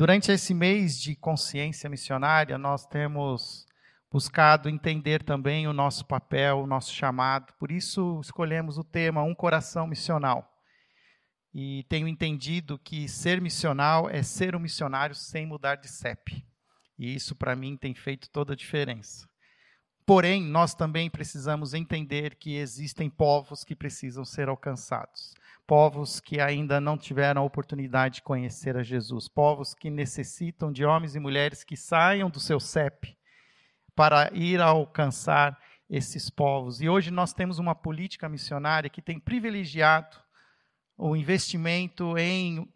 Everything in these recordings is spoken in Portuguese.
Durante esse mês de consciência missionária, nós temos buscado entender também o nosso papel, o nosso chamado. Por isso, escolhemos o tema Um Coração Missional. E tenho entendido que ser missional é ser um missionário sem mudar de CEP. E isso, para mim, tem feito toda a diferença. Porém, nós também precisamos entender que existem povos que precisam ser alcançados povos que ainda não tiveram a oportunidade de conhecer a Jesus, povos que necessitam de homens e mulheres que saiam do seu CEP para ir alcançar esses povos. E hoje nós temos uma política missionária que tem privilegiado o investimento em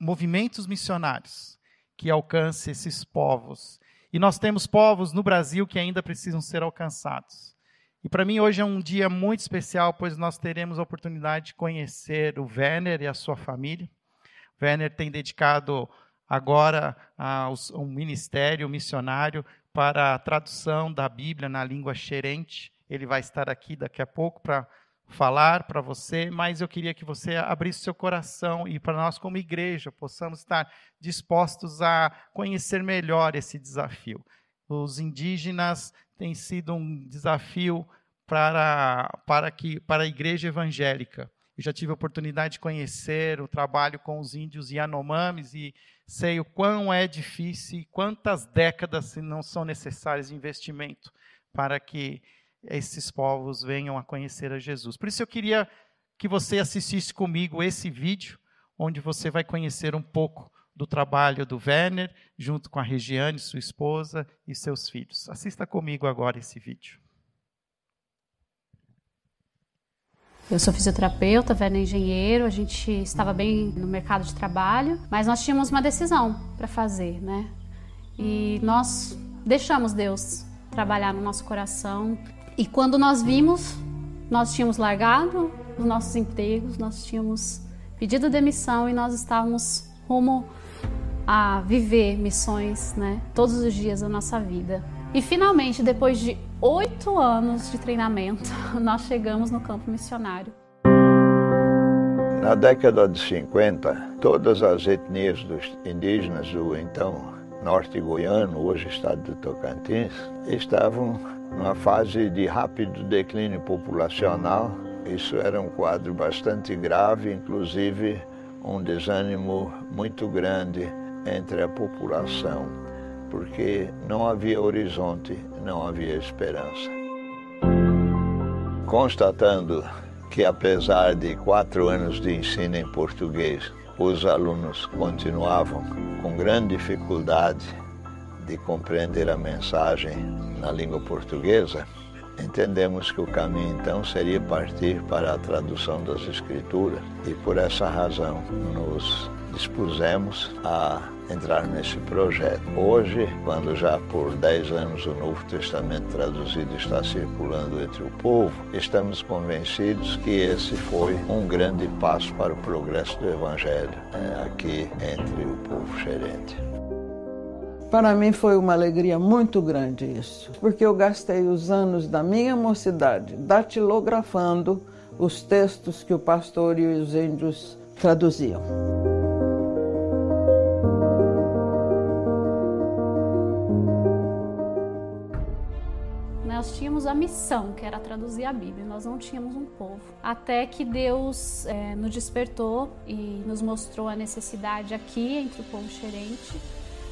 movimentos missionários que alcance esses povos. E nós temos povos no Brasil que ainda precisam ser alcançados. E para mim hoje é um dia muito especial, pois nós teremos a oportunidade de conhecer o Werner e a sua família. O Werner tem dedicado agora a, um ministério missionário para a tradução da Bíblia na língua xerente. Ele vai estar aqui daqui a pouco para falar para você, mas eu queria que você abrisse seu coração e para nós como igreja possamos estar dispostos a conhecer melhor esse desafio. Os indígenas tem sido um desafio para, para, que, para a igreja evangélica. Eu já tive a oportunidade de conhecer o trabalho com os índios Yanomamis e sei o quão é difícil e quantas décadas não são necessárias de investimento para que esses povos venham a conhecer a Jesus. Por isso eu queria que você assistisse comigo esse vídeo, onde você vai conhecer um pouco do trabalho do Werner, junto com a Regiane, sua esposa, e seus filhos. Assista comigo agora esse vídeo. Eu sou fisioterapeuta, Werner é engenheiro, a gente estava bem no mercado de trabalho, mas nós tínhamos uma decisão para fazer, né? E nós deixamos Deus trabalhar no nosso coração. E quando nós vimos, nós tínhamos largado os nossos empregos, nós tínhamos pedido demissão e nós estávamos rumo a viver missões, né, todos os dias da nossa vida. E finalmente, depois de oito anos de treinamento, nós chegamos no campo missionário. Na década de 50, todas as etnias dos indígenas do então norte goiano, hoje estado do Tocantins, estavam numa fase de rápido declínio populacional. Isso era um quadro bastante grave, inclusive um desânimo muito grande entre a população, porque não havia horizonte, não havia esperança. Constatando que, apesar de quatro anos de ensino em português, os alunos continuavam com grande dificuldade de compreender a mensagem na língua portuguesa, entendemos que o caminho então seria partir para a tradução das Escrituras e por essa razão nos dispusemos a entrar nesse projeto. Hoje, quando já por 10 anos o Novo Testamento traduzido está circulando entre o povo, estamos convencidos que esse foi um grande passo para o progresso do Evangelho é, aqui entre o povo xerente. Para mim foi uma alegria muito grande isso, porque eu gastei os anos da minha mocidade datilografando os textos que o pastor e os índios traduziam. A missão, que era traduzir a Bíblia, nós não tínhamos um povo. Até que Deus é, nos despertou e nos mostrou a necessidade aqui entre o povo xerente.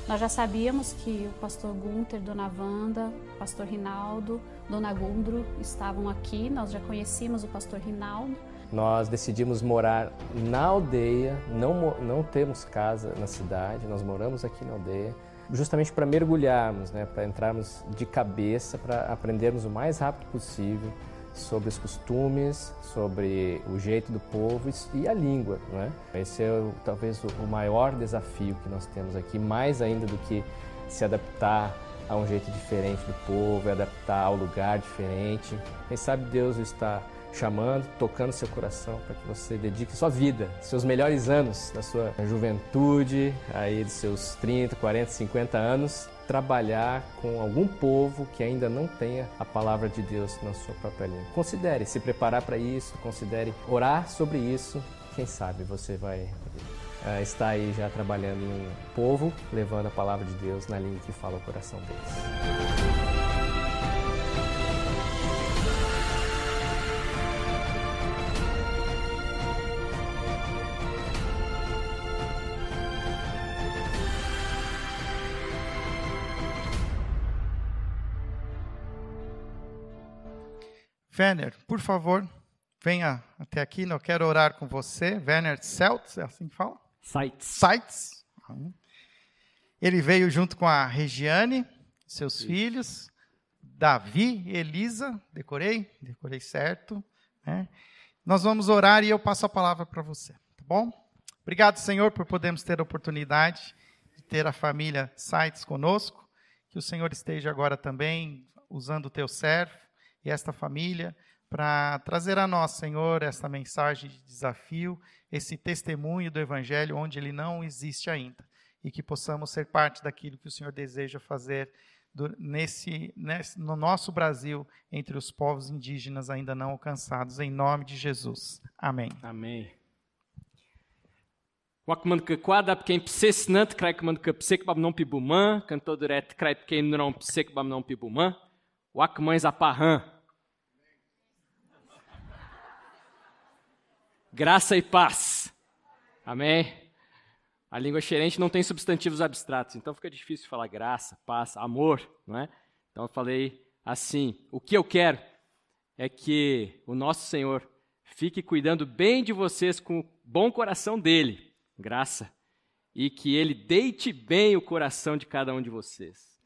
Nós já sabíamos que o pastor Gunther, Dona Wanda, pastor Rinaldo, Dona Gundro estavam aqui, nós já conhecíamos o pastor Rinaldo. Nós decidimos morar na aldeia, não, não temos casa na cidade, nós moramos aqui na aldeia justamente para mergulharmos, né, para entrarmos de cabeça, para aprendermos o mais rápido possível sobre os costumes, sobre o jeito do povo e a língua. Né? Esse é talvez o maior desafio que nós temos aqui, mais ainda do que se adaptar a um jeito diferente do povo, adaptar ao lugar diferente. Quem sabe Deus está chamando, tocando seu coração para que você dedique sua vida, seus melhores anos da sua juventude, aí dos seus 30, 40, 50 anos, trabalhar com algum povo que ainda não tenha a palavra de Deus na sua própria língua. Considere se preparar para isso, considere orar sobre isso. Quem sabe você vai uh, está aí já trabalhando em um povo, levando a palavra de Deus na língua que fala o coração deles. Werner, por favor, venha até aqui, eu quero orar com você. Werner Seltz, é assim que fala? Sites. Sites. Ele veio junto com a Regiane, seus filhos, Davi, Elisa, decorei? Decorei certo. Né? Nós vamos orar e eu passo a palavra para você, tá bom? Obrigado, Senhor, por podermos ter a oportunidade de ter a família Sites conosco. Que o Senhor esteja agora também usando o teu servo e esta família para trazer a nós, Senhor, esta mensagem de desafio, esse testemunho do Evangelho onde ele não existe ainda. E que possamos ser parte daquilo que o Senhor deseja fazer nesse, nesse, no nosso Brasil, entre os povos indígenas ainda não alcançados, em nome de Jesus. Amém. Amém. Wakman que quadra pequeno psesnant, crai que manda que psek bab não pibuman, cantor direto crai pequeno não psek bab não pibuman, wakmães aparran. Graça e paz. Amém? A língua xerente não tem substantivos abstratos, então fica difícil falar graça, paz, amor, não é? Então eu falei assim: o que eu quero é que o nosso Senhor fique cuidando bem de vocês com o bom coração dele, graça, e que ele deite bem o coração de cada um de vocês,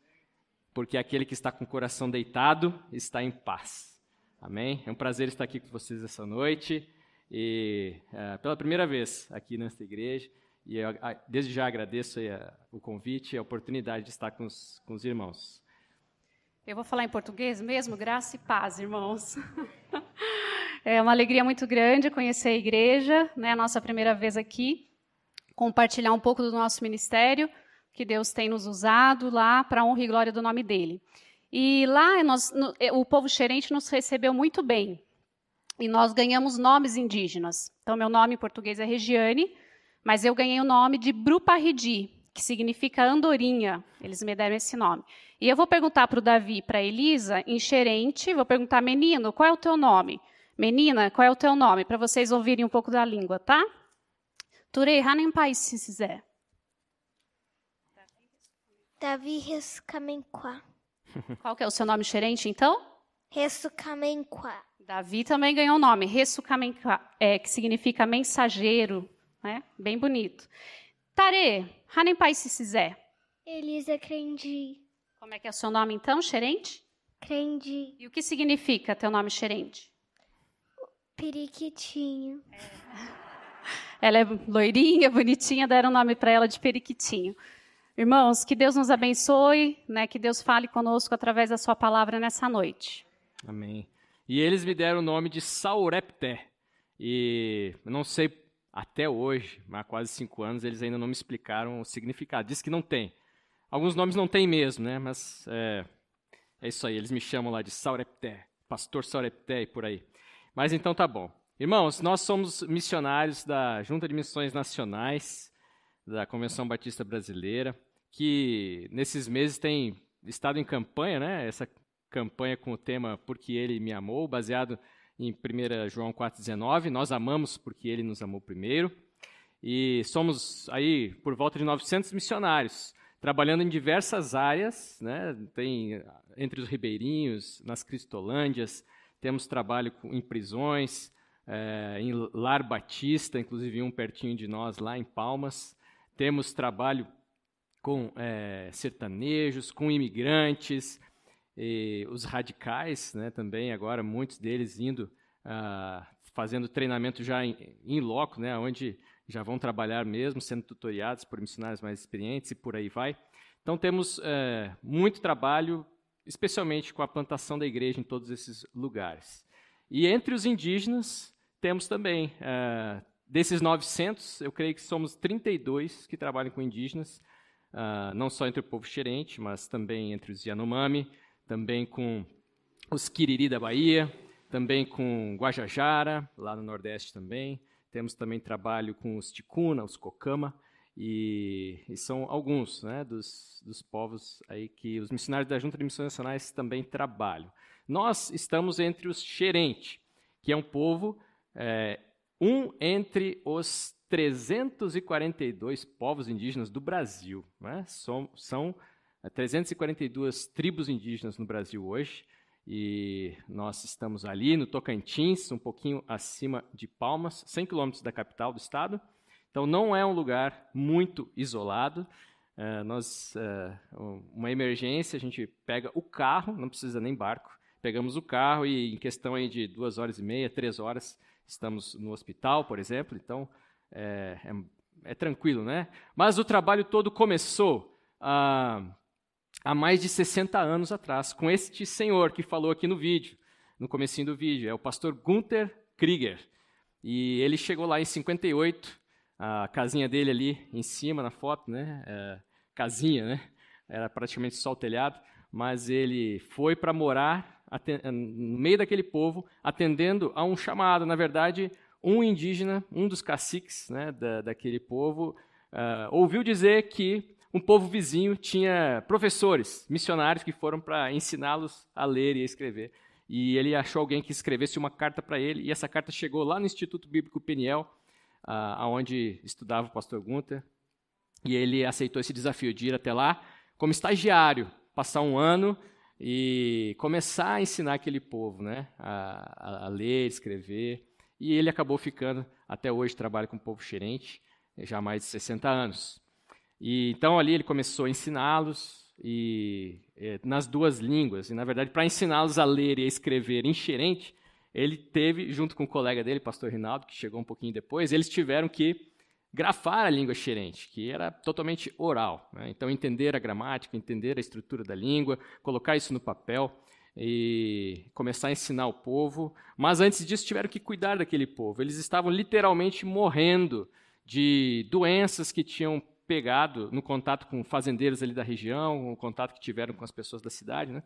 porque aquele que está com o coração deitado está em paz. Amém? É um prazer estar aqui com vocês essa noite e é, pela primeira vez aqui nesta igreja. E eu, desde já agradeço a, o convite e a oportunidade de estar com os, com os irmãos. Eu vou falar em português mesmo, graça e paz, irmãos. É uma alegria muito grande conhecer a igreja, né, a nossa primeira vez aqui, compartilhar um pouco do nosso ministério, que Deus tem nos usado lá para a honra e glória do nome dele. E lá nós, no, o povo xerente nos recebeu muito bem e nós ganhamos nomes indígenas. Então, meu nome em português é Regiane, mas eu ganhei o nome de Bruparridi, que significa andorinha. Eles me deram esse nome. E eu vou perguntar para o Davi e para a Elisa, em xerente, vou perguntar, menino, qual é o teu nome? Menina, qual é o teu nome? Para vocês ouvirem um pouco da língua, tá? Turei Hanem Pai, se quiser. Davi Rescamenquá. Qual que é o seu nome xerente, então? Rescamenquá. Davi também ganhou o um nome, Ressucamenka, é, que significa mensageiro, né? bem bonito. Tare, Hanempai se fizer. Elisa Crendi. Como é que é o seu nome então, Xerente? Crendi. E o que significa teu nome Xerente? Periquitinho. É. Ela é loirinha, bonitinha, deram o nome para ela de Periquitinho. Irmãos, que Deus nos abençoe, né? que Deus fale conosco através da sua palavra nessa noite. Amém. E eles me deram o nome de Saurepté. E não sei até hoje, há quase cinco anos, eles ainda não me explicaram o significado. Diz que não tem. Alguns nomes não tem mesmo, né? Mas é, é isso aí. Eles me chamam lá de Saurepté, Pastor Saurepté e por aí. Mas então tá bom. Irmãos, nós somos missionários da Junta de Missões Nacionais da Convenção Batista Brasileira, que nesses meses tem estado em campanha, né? Essa campanha com o tema Porque Ele Me Amou, baseado em 1 João 4,19. Nós amamos porque Ele nos amou primeiro. E somos aí por volta de 900 missionários, trabalhando em diversas áreas, né? tem entre os ribeirinhos, nas cristolândias, temos trabalho em prisões, é, em Lar Batista, inclusive um pertinho de nós, lá em Palmas. Temos trabalho com é, sertanejos, com imigrantes, e os radicais, né, também agora muitos deles indo uh, fazendo treinamento já em, loco, né, onde já vão trabalhar mesmo, sendo tutoriados por missionários mais experientes e por aí vai. Então temos é, muito trabalho, especialmente com a plantação da igreja em todos esses lugares. E entre os indígenas temos também é, desses 900, eu creio que somos 32 que trabalham com indígenas, uh, não só entre o povo xerente, mas também entre os Yanomami, também com os Quiriri da Bahia, também com Guajajara, lá no Nordeste também. temos também trabalho com os ticuna, os cocama, e, e, são alguns né, dos, dos povos aí que os missionários da Junta de Missões Nacionais também trabalham. Nós estamos entre os xerente, que é um povo, é, um entre os 342 povos indígenas do Brasil. Né? São, são 342 tribos indígenas no Brasil hoje, e nós estamos ali no Tocantins, um pouquinho acima de Palmas, 100 quilômetros da capital do estado. Então não é um lugar muito isolado. Uh, nós, uh, uma emergência, a gente pega o carro, não precisa nem barco, pegamos o carro e em questão aí de duas horas e meia, três horas, estamos no hospital, por exemplo. Então é, é, é tranquilo, né? Mas o trabalho todo começou há, há mais de 60 anos atrás, com este senhor que falou aqui no vídeo, no comecinho do vídeo, é o pastor Gunther Krieger. E ele chegou lá em 58, a casinha dele ali em cima na foto, né? É, casinha, né? Era praticamente só o telhado, mas ele foi para morar no meio daquele povo, atendendo a um chamado. Na verdade, um indígena, um dos caciques né, da, daquele povo, uh, ouviu dizer que um povo vizinho tinha professores, missionários, que foram para ensiná-los a ler e a escrever. E ele achou alguém que escrevesse uma carta para ele, e essa carta chegou lá no Instituto Bíblico Peniel, uh, onde estudava o pastor Gunther, e ele aceitou esse desafio de ir até lá como estagiário, passar um ano e começar a ensinar aquele povo né, a, a ler, escrever. E ele acabou ficando, até hoje, trabalha com o povo xerente, já há mais de 60 anos. E então ali ele começou a ensiná-los e é, nas duas línguas. E na verdade, para ensiná-los a ler e a escrever em xerente, ele teve, junto com o colega dele, pastor Rinaldo, que chegou um pouquinho depois, eles tiveram que grafar a língua xerente, que era totalmente oral. Né? Então, entender a gramática, entender a estrutura da língua, colocar isso no papel e começar a ensinar o povo. Mas antes disso, tiveram que cuidar daquele povo. Eles estavam literalmente morrendo de doenças que tinham pegado no contato com fazendeiros ali da região, no contato que tiveram com as pessoas da cidade, né?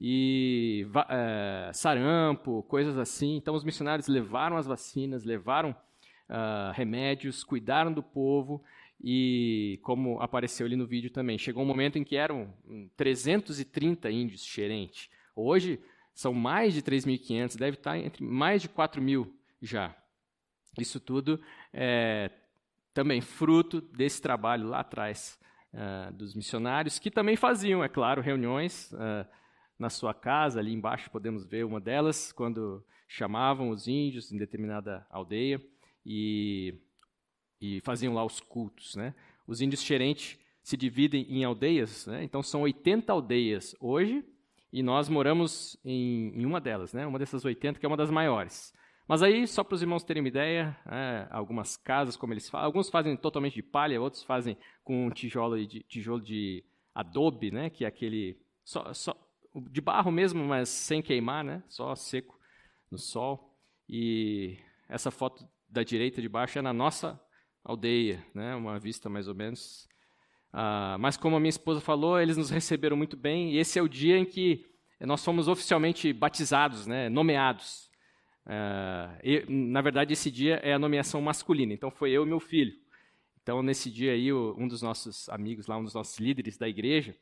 E é, sarampo, coisas assim. Então, os missionários levaram as vacinas, levaram uh, remédios, cuidaram do povo e, como apareceu ali no vídeo também, chegou um momento em que eram 330 índios xerente. Hoje são mais de 3.500, deve estar entre mais de 4 mil já. Isso tudo é também fruto desse trabalho lá atrás uh, dos missionários, que também faziam, é claro, reuniões uh, na sua casa, ali embaixo podemos ver uma delas, quando chamavam os índios em determinada aldeia e, e faziam lá os cultos. Né? Os índios xerentes se dividem em aldeias, né? então são 80 aldeias hoje, e nós moramos em, em, uma delas, né? uma dessas 80, que é uma das maiores. Mas aí, só para os irmãos terem uma ideia, é, algumas casas, como eles alguns fazem totalmente de palha, outros fazem com tijolo de, tijolo de adobe, né? que é aquele só, só, de barro mesmo, mas sem queimar, né? só seco no sol. E essa foto da direita de baixo é na nossa aldeia, né? uma vista mais ou menos. Ah, mas como a minha esposa falou, eles nos receberam muito bem, e esse é o dia em que nós fomos oficialmente batizados, né? nomeados. Ah, e, na verdade, esse dia é a nomeação masculina, então foi eu e meu filho. Então, nesse dia aí, um dos nossos amigos lá, um dos nossos líderes da igreja,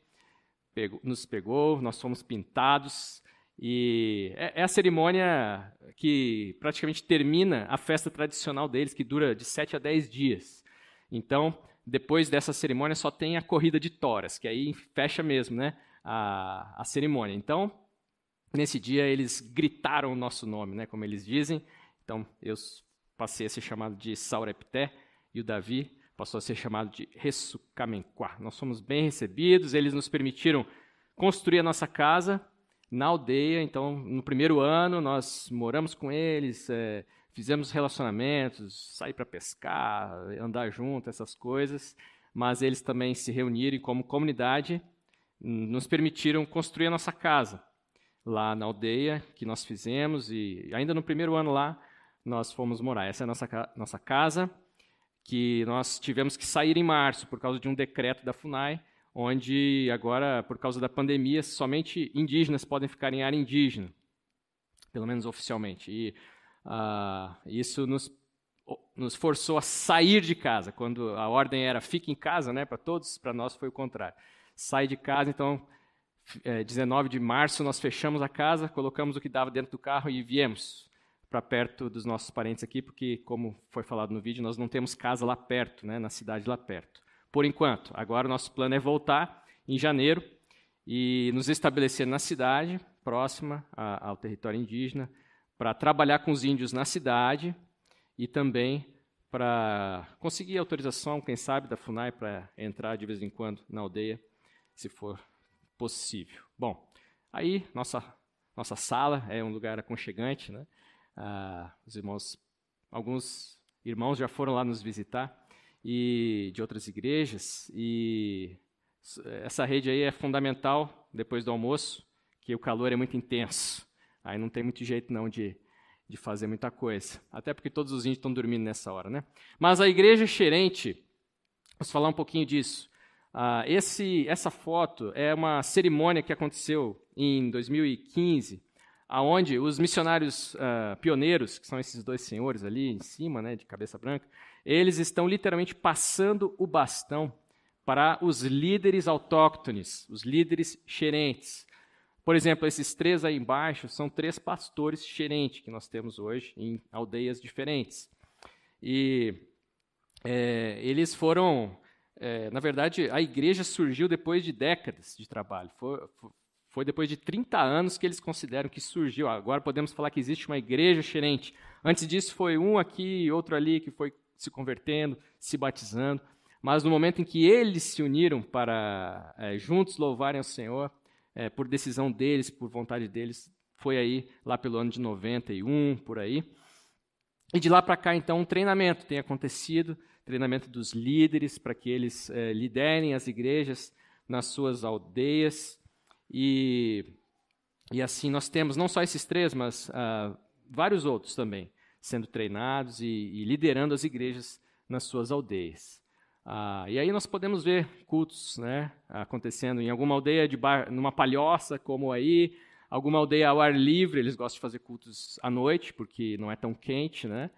pegou, nos pegou, nós fomos pintados, e é, é a cerimônia que praticamente termina a festa tradicional deles, que dura de 7 a 10 dias. Então, depois dessa cerimônia, só tem a corrida de toras, que aí fecha mesmo né, a, a cerimônia. Então, nesse dia, eles gritaram o nosso nome, né, como eles dizem. Então, eu passei a ser chamado de Saurepté e o Davi passou a ser chamado de Ressucamenquá. Nós fomos bem recebidos, eles nos permitiram construir a nossa casa na aldeia. Então, no primeiro ano, nós moramos com eles, é, fizemos relacionamentos, sair para pescar, andar junto, essas coisas. Mas eles também se reuniram e, como comunidade, nos permitiram construir a nossa casa lá na aldeia que nós fizemos. E ainda no primeiro ano lá, nós fomos morar. Essa é a nossa, nossa casa, que nós tivemos que sair em março por causa de um decreto da FUNAI onde agora, por causa da pandemia, somente indígenas podem ficar em área indígena, pelo menos oficialmente. E uh, isso nos, nos forçou a sair de casa, quando a ordem era fique em casa, né, para todos, para nós foi o contrário. Sai de casa, então, é, 19 de março, nós fechamos a casa, colocamos o que dava dentro do carro e viemos para perto dos nossos parentes aqui, porque, como foi falado no vídeo, nós não temos casa lá perto, né, na cidade lá perto. Por enquanto, agora o nosso plano é voltar em janeiro e nos estabelecer na cidade, próxima ao território indígena, para trabalhar com os índios na cidade e também para conseguir autorização, quem sabe, da FUNAI para entrar de vez em quando na aldeia, se for possível. Bom, aí nossa nossa sala é um lugar aconchegante, né? Ah, os irmãos, alguns irmãos já foram lá nos visitar e de outras igrejas e essa rede aí é fundamental depois do almoço, que o calor é muito intenso. Aí não tem muito jeito não de, de fazer muita coisa. Até porque todos os índios estão dormindo nessa hora, né? Mas a igreja xerente, vamos falar um pouquinho disso. Ah, esse, essa foto é uma cerimônia que aconteceu em 2015, aonde os missionários uh, pioneiros, que são esses dois senhores ali em cima, né, de cabeça branca, eles estão literalmente passando o bastão para os líderes autóctones, os líderes xerentes. Por exemplo, esses três aí embaixo são três pastores xerentes que nós temos hoje em aldeias diferentes. E é, eles foram, é, na verdade, a igreja surgiu depois de décadas de trabalho. Foi, foi depois de 30 anos que eles consideram que surgiu. Agora podemos falar que existe uma igreja xerente. Antes disso foi um aqui outro ali que foi se convertendo, se batizando. Mas no momento em que eles se uniram para é, juntos louvarem ao Senhor, é, por decisão deles, por vontade deles, foi aí lá pelo ano de 91, por aí. E de lá para cá, então, um treinamento tem acontecido, treinamento dos líderes para que eles é, liderem as igrejas nas suas aldeias, e, e assim nós temos não só esses três, mas ah, vários outros também sendo treinados e, e, liderando as igrejas nas suas aldeias. Ah, e aí nós podemos ver cultos né, acontecendo em alguma aldeia de bar, numa palhoça, como aí, alguma aldeia ao ar livre, eles gostam de fazer cultos à noite, porque não é tão quente, né?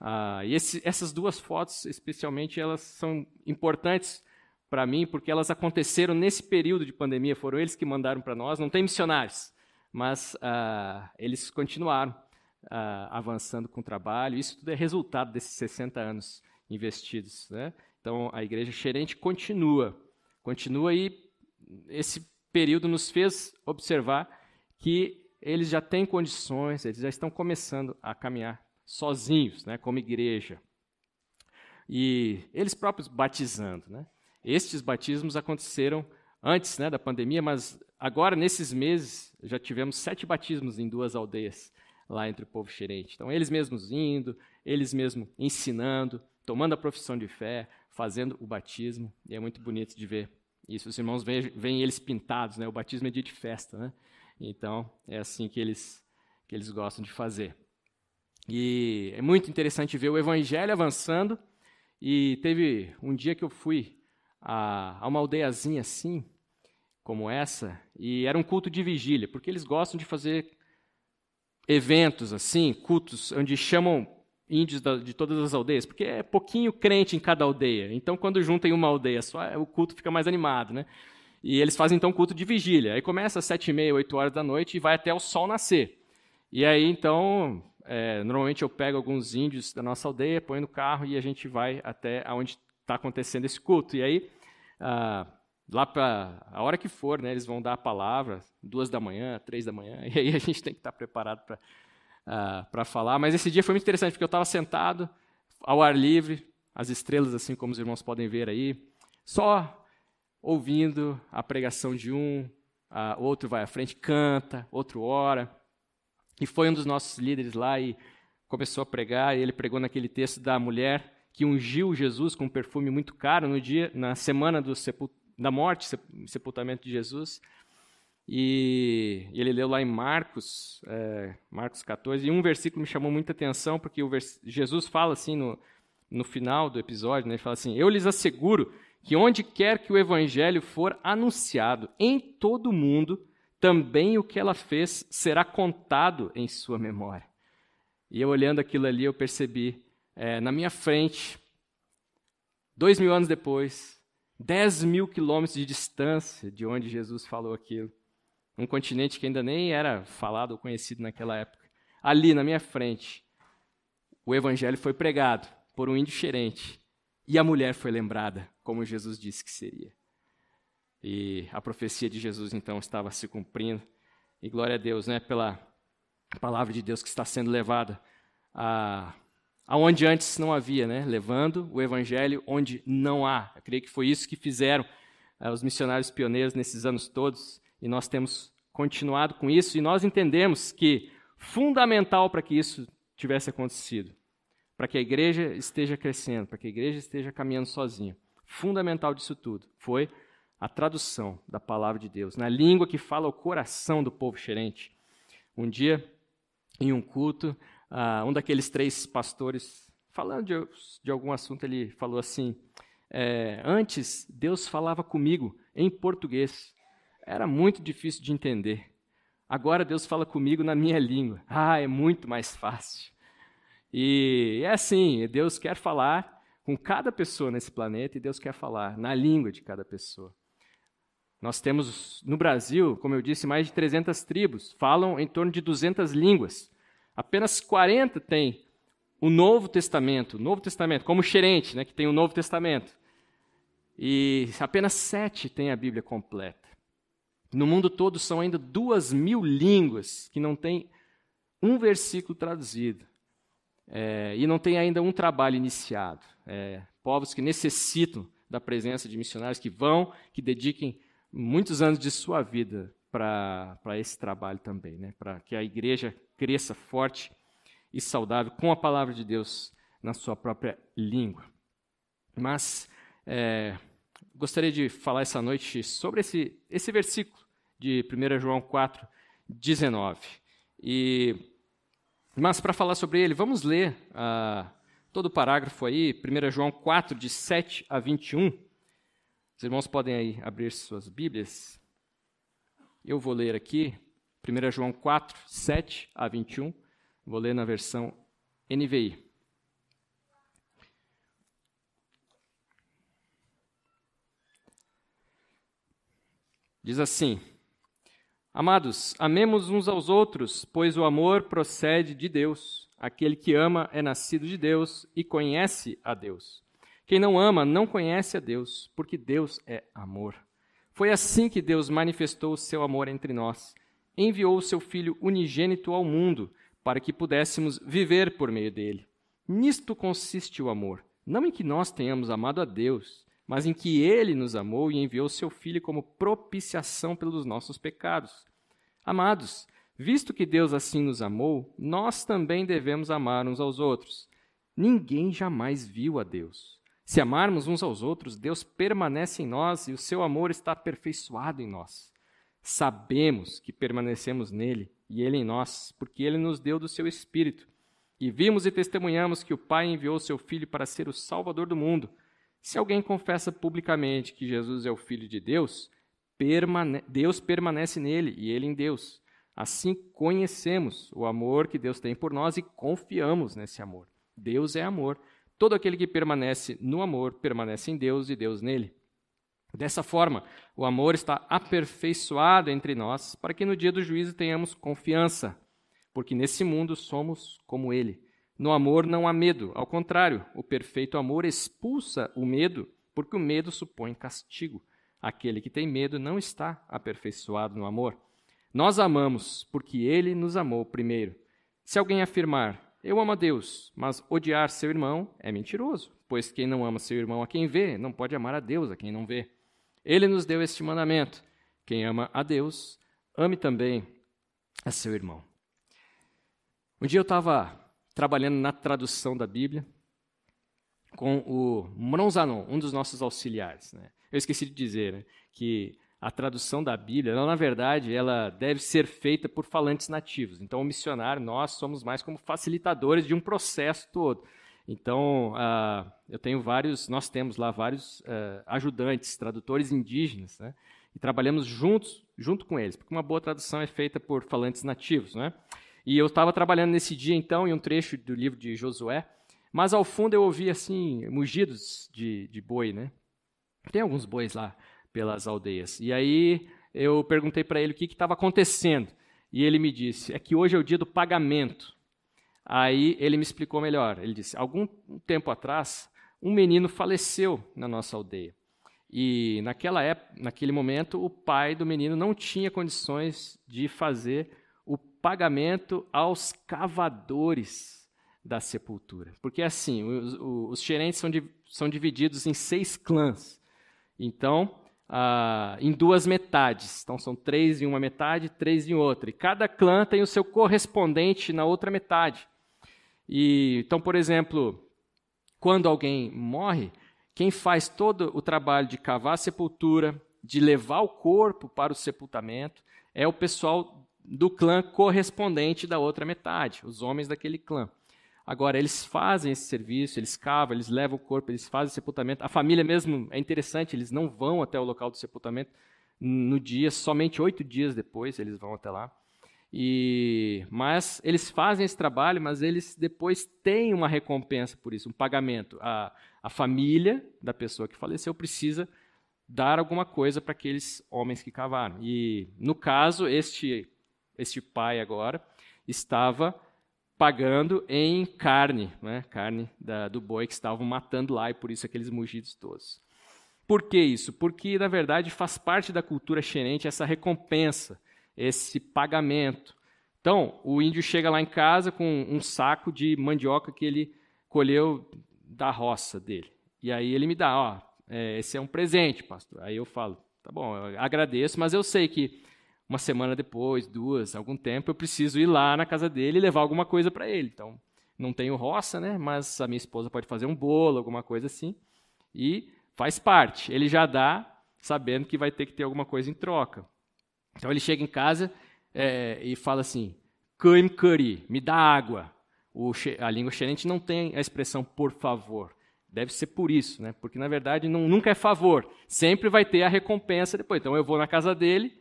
Ah, e esse, essas duas fotos, especialmente, elas são importantes para mim, porque elas aconteceram nesse período de pandemia, foram eles que mandaram para nós, não tem missionários, mas uh, eles continuaram uh, avançando com o trabalho, isso tudo é resultado desses 60 anos investidos. Né? Então, a igreja xerente continua, continua e esse período nos fez observar que eles já têm condições, eles já estão começando a caminhar sozinhos, né, como igreja. E eles próprios batizando, né? Estes batismos aconteceram antes né, da pandemia, mas agora, nesses meses, já tivemos sete batismos em duas aldeias lá entre o povo xerente. Então, eles mesmos indo, eles mesmos ensinando, tomando a profissão de fé, fazendo o batismo, e é muito bonito de ver isso. Os irmãos veem, eles pintados, né? o batismo é dia de festa, né? Então, é assim que eles, que eles gostam de fazer. E é muito interessante ver o evangelho avançando, e teve um dia que eu fui a, a uma aldeiazinha assim, como essa, e era um culto de vigília, porque eles gostam de fazer eventos assim, cultos onde chamam índios de todas as aldeias, porque é pouquinho crente em cada aldeia. Então, quando juntam uma aldeia só, o culto fica mais animado, né? E eles fazem então culto de vigília. Aí começa às sete e meia, oito horas da noite e vai até o sol nascer. E aí então, é, normalmente eu pego alguns índios da nossa aldeia, põe no carro e a gente vai até onde está acontecendo esse culto. E aí, ah, lá para a hora que for, né, eles vão dar a palavra, duas da manhã, três da manhã, e aí a gente tem que estar tá preparado para ah, para falar. Mas esse dia foi muito interessante, porque eu estava sentado ao ar livre, as estrelas, assim como os irmãos podem ver aí, só ouvindo a pregação de um, ah, outro vai à frente, canta, outro ora. E foi um dos nossos líderes lá e começou a pregar, e ele pregou naquele texto da mulher que ungiu Jesus com um perfume muito caro no dia, na semana sepul da morte, sepultamento de Jesus. E ele leu lá em Marcos, é, Marcos 14, e um versículo me chamou muita atenção, porque Jesus fala assim no, no final do episódio, né, ele fala assim, eu lhes asseguro que onde quer que o evangelho for anunciado em todo o mundo, também o que ela fez será contado em sua memória. E eu olhando aquilo ali, eu percebi é, na minha frente, dois mil anos depois, dez mil quilômetros de distância de onde Jesus falou aquilo, um continente que ainda nem era falado ou conhecido naquela época. Ali, na minha frente, o evangelho foi pregado por um índio xerente e a mulher foi lembrada, como Jesus disse que seria. E a profecia de Jesus então estava se cumprindo. E glória a Deus, né, pela palavra de Deus que está sendo levada a aonde antes não havia, né, levando o evangelho onde não há. Eu creio que foi isso que fizeram uh, os missionários pioneiros nesses anos todos, e nós temos continuado com isso e nós entendemos que fundamental para que isso tivesse acontecido, para que a igreja esteja crescendo, para que a igreja esteja caminhando sozinha. Fundamental disso tudo foi a tradução da palavra de Deus na língua que fala o coração do povo xerente. Um dia, em um culto, uh, um daqueles três pastores, falando de, de algum assunto, ele falou assim: é, Antes, Deus falava comigo em português. Era muito difícil de entender. Agora Deus fala comigo na minha língua. Ah, é muito mais fácil. E é assim, Deus quer falar com cada pessoa nesse planeta e Deus quer falar na língua de cada pessoa. Nós temos no Brasil, como eu disse, mais de 300 tribos, falam em torno de 200 línguas. Apenas 40 têm o Novo Testamento, o Novo Testamento, como xerente, né, que tem o Novo Testamento. E apenas sete têm a Bíblia completa. No mundo todo são ainda duas mil línguas que não têm um versículo traduzido. É, e não tem ainda um trabalho iniciado. É, povos que necessitam da presença de missionários que vão, que dediquem muitos anos de sua vida para esse trabalho também, né? para que a igreja cresça forte e saudável com a palavra de Deus na sua própria língua. Mas é, gostaria de falar essa noite sobre esse, esse versículo de 1 João 4, 19. E, mas para falar sobre ele, vamos ler ah, todo o parágrafo aí, 1 João 4, de 7 a 21. Os irmãos podem aí abrir suas Bíblias. Eu vou ler aqui 1 João 4, 7 a 21. Vou ler na versão NVI. Diz assim: Amados, amemos uns aos outros, pois o amor procede de Deus. Aquele que ama é nascido de Deus e conhece a Deus. Quem não ama não conhece a Deus, porque Deus é amor. Foi assim que Deus manifestou o seu amor entre nós enviou o seu Filho unigênito ao mundo, para que pudéssemos viver por meio dele. Nisto consiste o amor, não em que nós tenhamos amado a Deus, mas em que ele nos amou e enviou seu Filho como propiciação pelos nossos pecados. Amados, visto que Deus assim nos amou, nós também devemos amar uns aos outros. Ninguém jamais viu a Deus. Se amarmos uns aos outros, Deus permanece em nós e o seu amor está aperfeiçoado em nós. Sabemos que permanecemos nele e ele em nós, porque ele nos deu do seu Espírito. E vimos e testemunhamos que o Pai enviou seu Filho para ser o Salvador do mundo. Se alguém confessa publicamente que Jesus é o Filho de Deus, permane Deus permanece nele e ele em Deus. Assim conhecemos o amor que Deus tem por nós e confiamos nesse amor. Deus é amor. Todo aquele que permanece no amor permanece em Deus e Deus nele. Dessa forma, o amor está aperfeiçoado entre nós, para que no dia do juízo tenhamos confiança, porque nesse mundo somos como ele. No amor não há medo, ao contrário, o perfeito amor expulsa o medo, porque o medo supõe castigo. Aquele que tem medo não está aperfeiçoado no amor. Nós amamos porque ele nos amou primeiro. Se alguém afirmar, eu amo a Deus, mas odiar seu irmão é mentiroso, pois quem não ama seu irmão a quem vê, não pode amar a Deus a quem não vê. Ele nos deu este mandamento: quem ama a Deus, ame também a seu irmão. Um dia eu estava trabalhando na tradução da Bíblia com o Mronzanon, um dos nossos auxiliares. Né? Eu esqueci de dizer né, que a tradução da Bíblia, na verdade, ela deve ser feita por falantes nativos. Então, o missionário, nós somos mais como facilitadores de um processo todo. Então, uh, eu tenho vários, nós temos lá vários uh, ajudantes, tradutores indígenas, né? e trabalhamos juntos, junto com eles, porque uma boa tradução é feita por falantes nativos. Né? E eu estava trabalhando nesse dia, então, em um trecho do livro de Josué, Mas ao fundo eu ouvi assim mugidos de, de boi, né? Tem alguns bois lá pelas aldeias. E aí eu perguntei para ele o que estava acontecendo. E ele me disse: é que hoje é o dia do pagamento. Aí ele me explicou melhor. Ele disse: algum tempo atrás, um menino faleceu na nossa aldeia. E naquela época, naquele momento, o pai do menino não tinha condições de fazer o pagamento aos cavadores da sepultura. Porque assim, os, os xerentes são, são divididos em seis clãs. Então, ah, em duas metades. Então, são três em uma metade, três em outra. E cada clã tem o seu correspondente na outra metade. E, então, por exemplo, quando alguém morre, quem faz todo o trabalho de cavar a sepultura, de levar o corpo para o sepultamento, é o pessoal do clã correspondente da outra metade, os homens daquele clã. Agora, eles fazem esse serviço, eles cavam, eles levam o corpo, eles fazem o sepultamento. A família mesmo é interessante, eles não vão até o local do sepultamento no dia, somente oito dias depois eles vão até lá. E, mas eles fazem esse trabalho, mas eles depois têm uma recompensa por isso, um pagamento. A, a família da pessoa que faleceu precisa dar alguma coisa para aqueles homens que cavaram. E no caso, este, este pai agora estava pagando em carne, né? carne da, do boi que estavam matando lá, e por isso aqueles mugidos todos. Por que isso? Porque, na verdade, faz parte da cultura xerente essa recompensa esse pagamento. Então, o índio chega lá em casa com um saco de mandioca que ele colheu da roça dele. E aí ele me dá, ó, é, esse é um presente, pastor. Aí eu falo, tá bom, eu agradeço, mas eu sei que uma semana depois, duas, algum tempo, eu preciso ir lá na casa dele e levar alguma coisa para ele. Então, não tenho roça, né? Mas a minha esposa pode fazer um bolo, alguma coisa assim, e faz parte. Ele já dá sabendo que vai ter que ter alguma coisa em troca. Então ele chega em casa é, e fala assim: Kaim Kuri, me dá água. O, a língua xerente não tem a expressão por favor. Deve ser por isso, né? porque na verdade não, nunca é favor. Sempre vai ter a recompensa depois. Então eu vou na casa dele,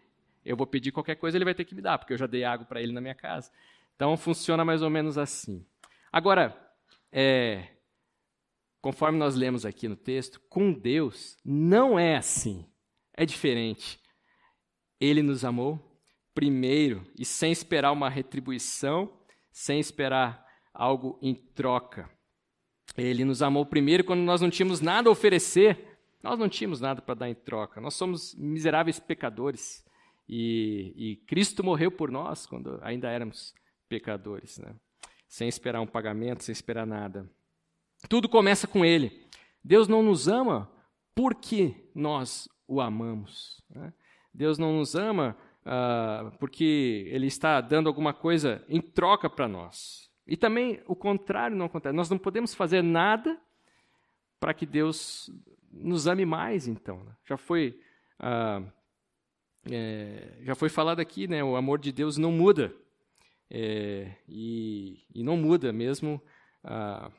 eu vou pedir qualquer coisa, ele vai ter que me dar, porque eu já dei água para ele na minha casa. Então funciona mais ou menos assim. Agora, é, conforme nós lemos aqui no texto, com Deus não é assim. É diferente. Ele nos amou primeiro e sem esperar uma retribuição, sem esperar algo em troca. Ele nos amou primeiro quando nós não tínhamos nada a oferecer, nós não tínhamos nada para dar em troca. Nós somos miseráveis pecadores e, e Cristo morreu por nós quando ainda éramos pecadores, né? sem esperar um pagamento, sem esperar nada. Tudo começa com Ele. Deus não nos ama porque nós o amamos. Né? Deus não nos ama uh, porque Ele está dando alguma coisa em troca para nós. E também o contrário não acontece. Nós não podemos fazer nada para que Deus nos ame mais, então. Né? Já foi, uh, é, já foi falado aqui, né? O amor de Deus não muda. É, e, e, não muda mesmo uh,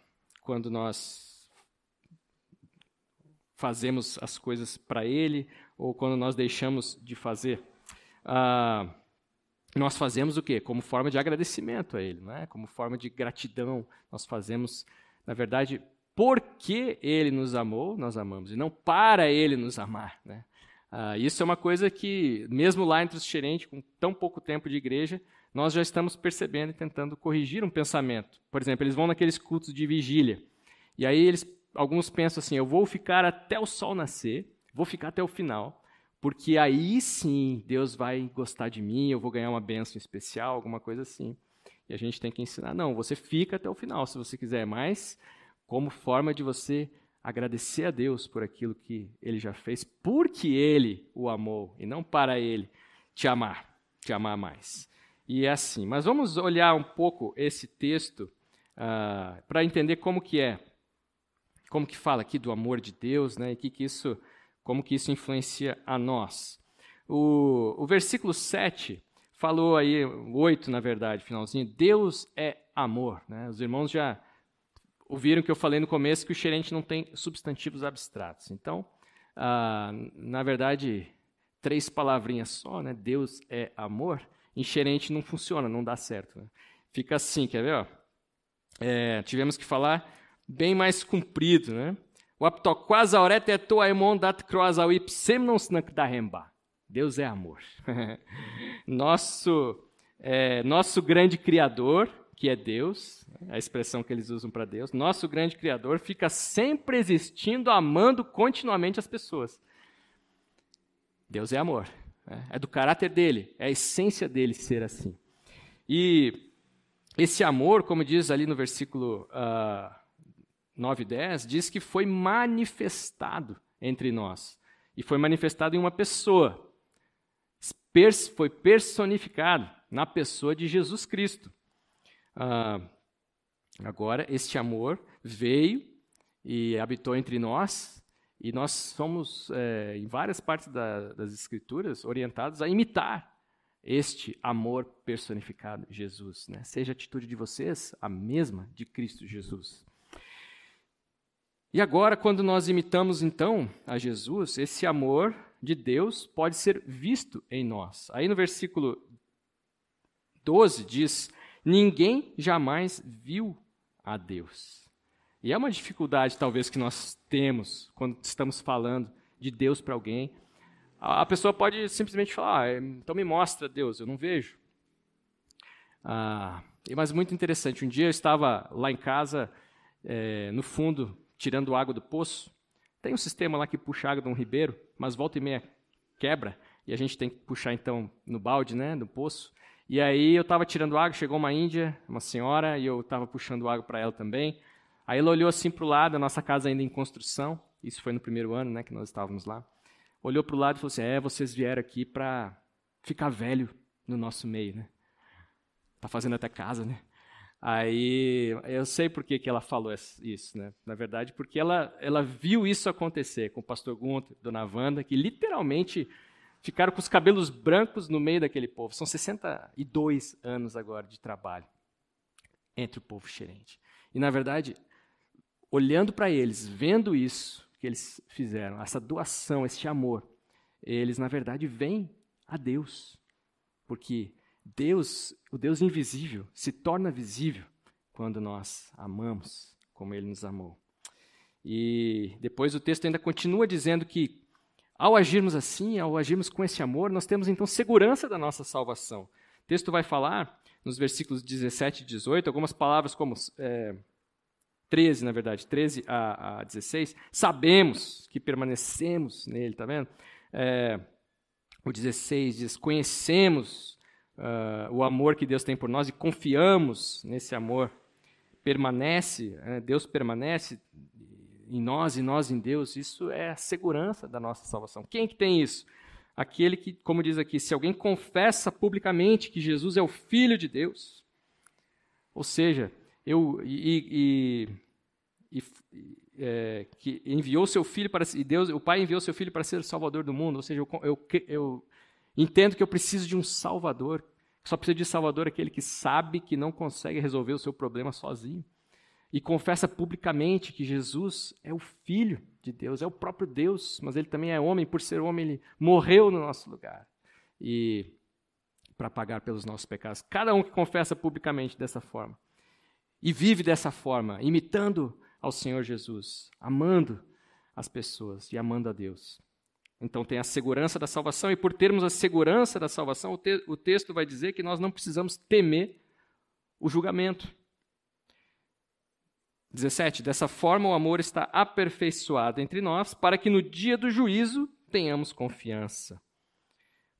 quando nós fazemos as coisas para Ele ou quando nós deixamos de fazer. Ah, nós fazemos o quê? Como forma de agradecimento a Ele, é? como forma de gratidão. Nós fazemos, na verdade, porque Ele nos amou, nós amamos, e não para Ele nos amar. Né? Ah, isso é uma coisa que, mesmo lá entre os xerentes, com tão pouco tempo de igreja, nós já estamos percebendo e tentando corrigir um pensamento. Por exemplo, eles vão naqueles cultos de vigília, e aí eles, alguns pensam assim: eu vou ficar até o sol nascer, Vou ficar até o final, porque aí sim Deus vai gostar de mim, eu vou ganhar uma bênção especial, alguma coisa assim. E a gente tem que ensinar, não, você fica até o final se você quiser, mas como forma de você agradecer a Deus por aquilo que ele já fez, porque ele o amou e não para ele te amar, te amar mais. E é assim. Mas vamos olhar um pouco esse texto uh, para entender como que é, como que fala aqui do amor de Deus, né? E que que isso como que isso influencia a nós. O, o versículo 7 falou aí, 8 na verdade, finalzinho, Deus é amor. Né? Os irmãos já ouviram que eu falei no começo que o xerente não tem substantivos abstratos. Então, ah, na verdade, três palavrinhas só, né? Deus é amor, em xerente não funciona, não dá certo. Né? Fica assim, quer ver? É, tivemos que falar bem mais comprido, né? O croazauip semnon snack da remba. Deus é amor. nosso, é, nosso grande Criador, que é Deus, a expressão que eles usam para Deus, nosso grande Criador fica sempre existindo, amando continuamente as pessoas. Deus é amor. Né? É do caráter dele, é a essência dele ser assim. E esse amor, como diz ali no versículo uh, ah, 9 e 10, diz que foi manifestado entre nós. E foi manifestado em uma pessoa. Foi personificado na pessoa de Jesus Cristo. Uh, agora, este amor veio e habitou entre nós, e nós somos, é, em várias partes da, das Escrituras, orientados a imitar este amor personificado, Jesus. Né? Seja a atitude de vocês a mesma de Cristo Jesus. E agora, quando nós imitamos então a Jesus, esse amor de Deus pode ser visto em nós. Aí no versículo 12 diz: Ninguém jamais viu a Deus. E é uma dificuldade, talvez, que nós temos quando estamos falando de Deus para alguém. A pessoa pode simplesmente falar, ah, então me mostra Deus, eu não vejo. Ah, mas muito interessante, um dia eu estava lá em casa, é, no fundo, tirando água do poço. Tem um sistema lá que puxa água de um ribeiro, mas volta e meia quebra, e a gente tem que puxar então no balde, né, no poço. E aí eu estava tirando água, chegou uma índia, uma senhora, e eu estava puxando água para ela também. Aí ela olhou assim para o lado, a nossa casa ainda em construção, isso foi no primeiro ano né, que nós estávamos lá olhou para o lado e falou assim: É, vocês vieram aqui para ficar velho no nosso meio, né? Tá fazendo até casa, né? Aí eu sei por que, que ela falou isso, né? Na verdade, porque ela, ela viu isso acontecer com o pastor Gunther, dona Wanda, que literalmente ficaram com os cabelos brancos no meio daquele povo. São 62 anos agora de trabalho entre o povo xerente. E, na verdade, olhando para eles, vendo isso, que eles fizeram, essa doação, esse amor, eles na verdade vêm a Deus. Porque Deus, o Deus invisível, se torna visível quando nós amamos como ele nos amou. E depois o texto ainda continua dizendo que ao agirmos assim, ao agirmos com esse amor, nós temos então segurança da nossa salvação. O texto vai falar, nos versículos 17 e 18, algumas palavras como é, 13, na verdade, 13 a, a 16, sabemos que permanecemos nele, tá vendo? É, o 16 diz: conhecemos uh, o amor que Deus tem por nós e confiamos nesse amor. Permanece, né? Deus permanece em nós e nós em Deus. Isso é a segurança da nossa salvação. Quem que tem isso? Aquele que, como diz aqui, se alguém confessa publicamente que Jesus é o Filho de Deus, ou seja, eu, e, e, e é, que enviou seu filho para e Deus, o Pai enviou seu filho para ser o Salvador do mundo. Ou seja, eu, eu, eu entendo que eu preciso de um Salvador. Só precisa de Salvador aquele que sabe que não consegue resolver o seu problema sozinho e confessa publicamente que Jesus é o Filho de Deus, é o próprio Deus, mas ele também é homem. Por ser homem, ele morreu no nosso lugar e para pagar pelos nossos pecados. Cada um que confessa publicamente dessa forma e vive dessa forma, imitando ao Senhor Jesus, amando as pessoas e amando a Deus. Então tem a segurança da salvação, e por termos a segurança da salvação, o, te o texto vai dizer que nós não precisamos temer o julgamento. 17. Dessa forma, o amor está aperfeiçoado entre nós, para que no dia do juízo tenhamos confiança.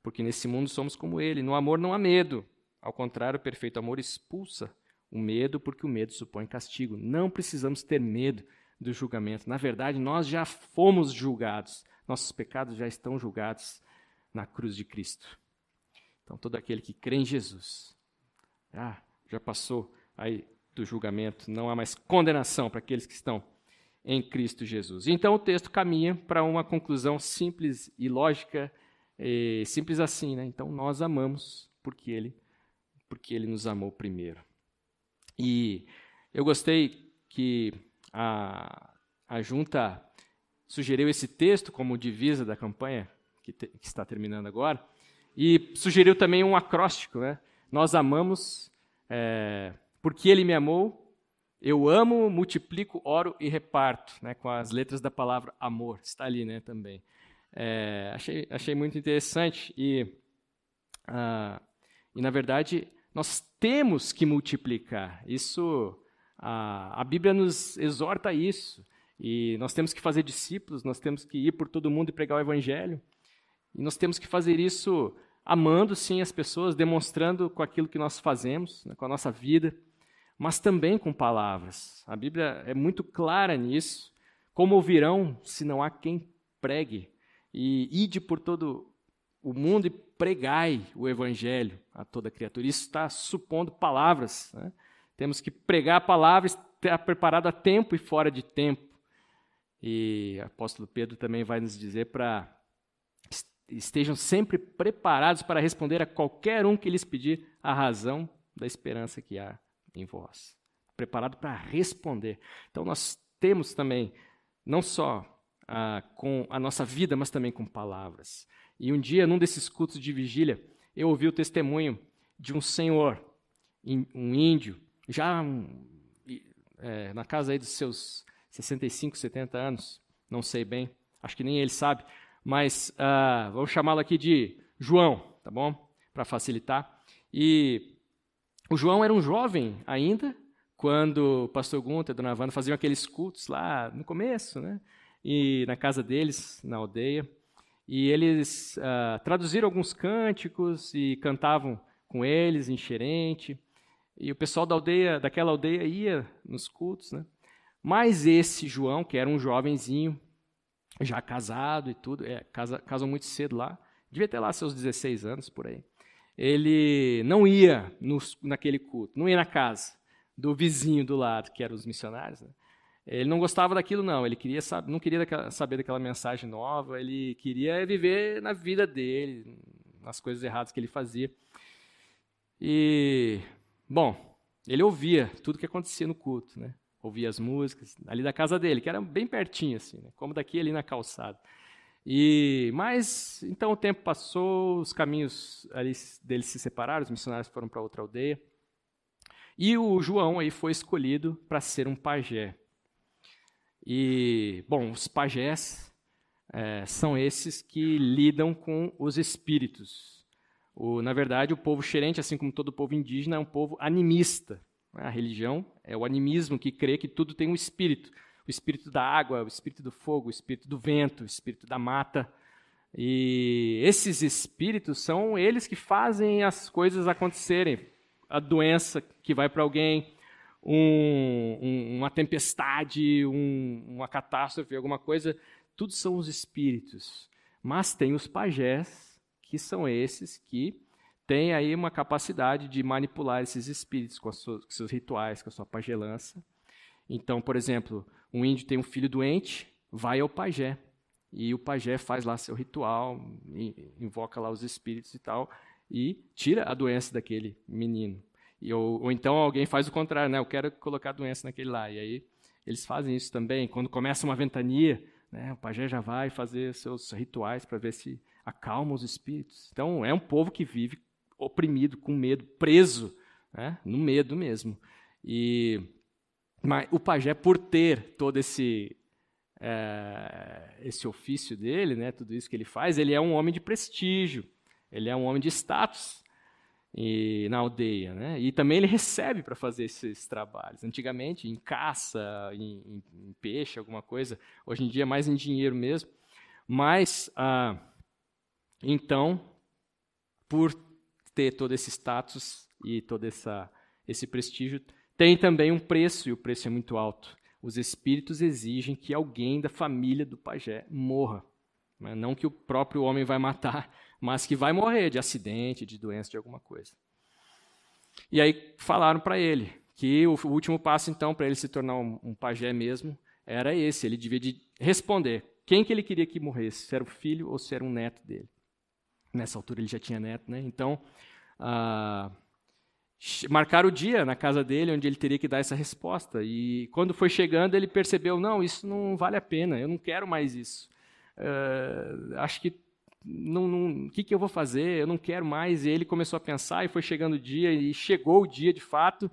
Porque nesse mundo somos como ele. No amor não há medo. Ao contrário, o perfeito amor expulsa o medo, porque o medo supõe castigo. Não precisamos ter medo do julgamento. Na verdade, nós já fomos julgados. Nossos pecados já estão julgados na cruz de Cristo. Então, todo aquele que crê em Jesus ah, já passou aí do julgamento. Não há mais condenação para aqueles que estão em Cristo Jesus. Então, o texto caminha para uma conclusão simples e lógica, e simples assim, né? Então, nós amamos porque Ele, porque Ele nos amou primeiro. E eu gostei que a, a junta sugeriu esse texto como divisa da campanha, que, te, que está terminando agora, e sugeriu também um acróstico. Né? Nós amamos é, porque Ele me amou, Eu amo, multiplico, oro e reparto, né, com as letras da palavra amor. Está ali né, também. É, achei, achei muito interessante e, ah, e, na verdade, nós temos que multiplicar. Isso, a, a Bíblia nos exorta a isso. E nós temos que fazer discípulos, nós temos que ir por todo mundo e pregar o Evangelho. E nós temos que fazer isso amando, sim, as pessoas, demonstrando com aquilo que nós fazemos, né, com a nossa vida, mas também com palavras. A Bíblia é muito clara nisso. Como ouvirão se não há quem pregue? E ide por todo o mundo e pregai o evangelho a toda criatura. Isso está supondo palavras. Né? Temos que pregar a palavra, estar preparado a tempo e fora de tempo. E o apóstolo Pedro também vai nos dizer para estejam sempre preparados para responder a qualquer um que lhes pedir a razão da esperança que há em vós. Preparado para responder. Então nós temos também, não só ah, com a nossa vida, mas também com palavras. E um dia, num desses cultos de vigília, eu ouvi o testemunho de um senhor, um índio, já é, na casa aí dos seus 65, 70 anos, não sei bem, acho que nem ele sabe, mas uh, vamos chamá-lo aqui de João, tá bom? Para facilitar. E o João era um jovem ainda, quando o pastor Gunter e a dona Wanda faziam aqueles cultos lá no começo, né? e na casa deles, na aldeia. E eles uh, traduziram alguns cânticos e cantavam com eles em xerente. E o pessoal da aldeia, daquela aldeia ia nos cultos, né? Mas esse João, que era um jovenzinho, já casado e tudo, é, casa, casou muito cedo lá, devia ter lá seus 16 anos por aí. Ele não ia naquele culto, não ia na casa do vizinho do lado, que eram os missionários. Né? Ele não gostava daquilo, não. Ele queria não queria saber daquela mensagem nova. Ele queria viver na vida dele, nas coisas erradas que ele fazia. E, bom, ele ouvia tudo que acontecia no culto, né? Ouvia as músicas ali da casa dele, que era bem pertinho, assim, né? como daqui ali na calçada. E, mas, então o tempo passou, os caminhos ali deles se separaram, os missionários foram para outra aldeia. E o João aí foi escolhido para ser um pajé. E, bom, os pajés é, são esses que lidam com os espíritos. O, na verdade, o povo xerente, assim como todo povo indígena, é um povo animista. A religião é o animismo que crê que tudo tem um espírito. O espírito da água, o espírito do fogo, o espírito do vento, o espírito da mata. E esses espíritos são eles que fazem as coisas acontecerem. A doença que vai para alguém, um, um, uma tempestade, um, uma catástrofe, alguma coisa, tudo são os espíritos. Mas tem os pajés, que são esses que têm aí uma capacidade de manipular esses espíritos com, suas, com seus rituais, com a sua pagelança. Então, por exemplo, um índio tem um filho doente, vai ao pajé. E o pajé faz lá seu ritual, invoca lá os espíritos e tal, e tira a doença daquele menino. E, ou, ou, então alguém faz o contrário, né? Eu quero colocar doença naquele lá. E aí eles fazem isso também. Quando começa uma ventania, né, o pajé já vai fazer seus rituais para ver se acalma os espíritos. Então é um povo que vive oprimido, com medo, preso, né, no medo mesmo. E mas o pajé, por ter todo esse é, esse ofício dele, né, tudo isso que ele faz, ele é um homem de prestígio, ele é um homem de status e, na aldeia. Né? E também ele recebe para fazer esses trabalhos. Antigamente, em caça, em, em, em, peixe, alguma coisa. Hoje em dia, é mais em dinheiro mesmo. Mas, ah, então, por ter todo esse status e todo essa, esse prestígio, tem também um preço, e o preço é muito alto. Os espíritos exigem que alguém da família do pajé morra. Né? Não que o próprio homem vai matar, mas que vai morrer de acidente, de doença, de alguma coisa. E aí falaram para ele que o último passo, então, para ele se tornar um, pajé mesmo, era esse. Ele devia de responder quem que ele queria que morresse, se era o filho ou se era um neto dele. Nessa altura ele já tinha neto, né? Então, ah, marcaram o dia na casa dele onde ele teria que dar essa resposta. E quando foi chegando, ele percebeu: não, isso não vale a pena, eu não quero mais isso. Uh, acho que o que, que eu vou fazer? Eu não quero mais. E ele começou a pensar e foi chegando o dia, e chegou o dia de fato.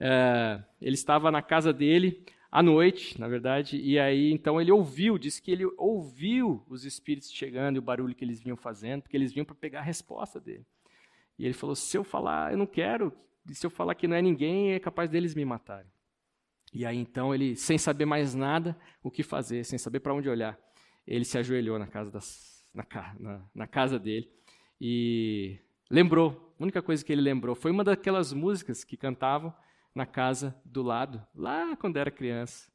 é, ele estava na casa dele à noite, na verdade, e aí então ele ouviu, disse que ele ouviu os espíritos chegando e o barulho que eles vinham fazendo, porque eles vinham para pegar a resposta dele. E ele falou: se eu falar, eu não quero, se eu falar que não é ninguém, é capaz deles me matarem. E aí então ele, sem saber mais nada o que fazer, sem saber para onde olhar, ele se ajoelhou na casa, das, na, na, na casa dele e lembrou. A única coisa que ele lembrou foi uma daquelas músicas que cantavam na casa do lado, lá quando era criança,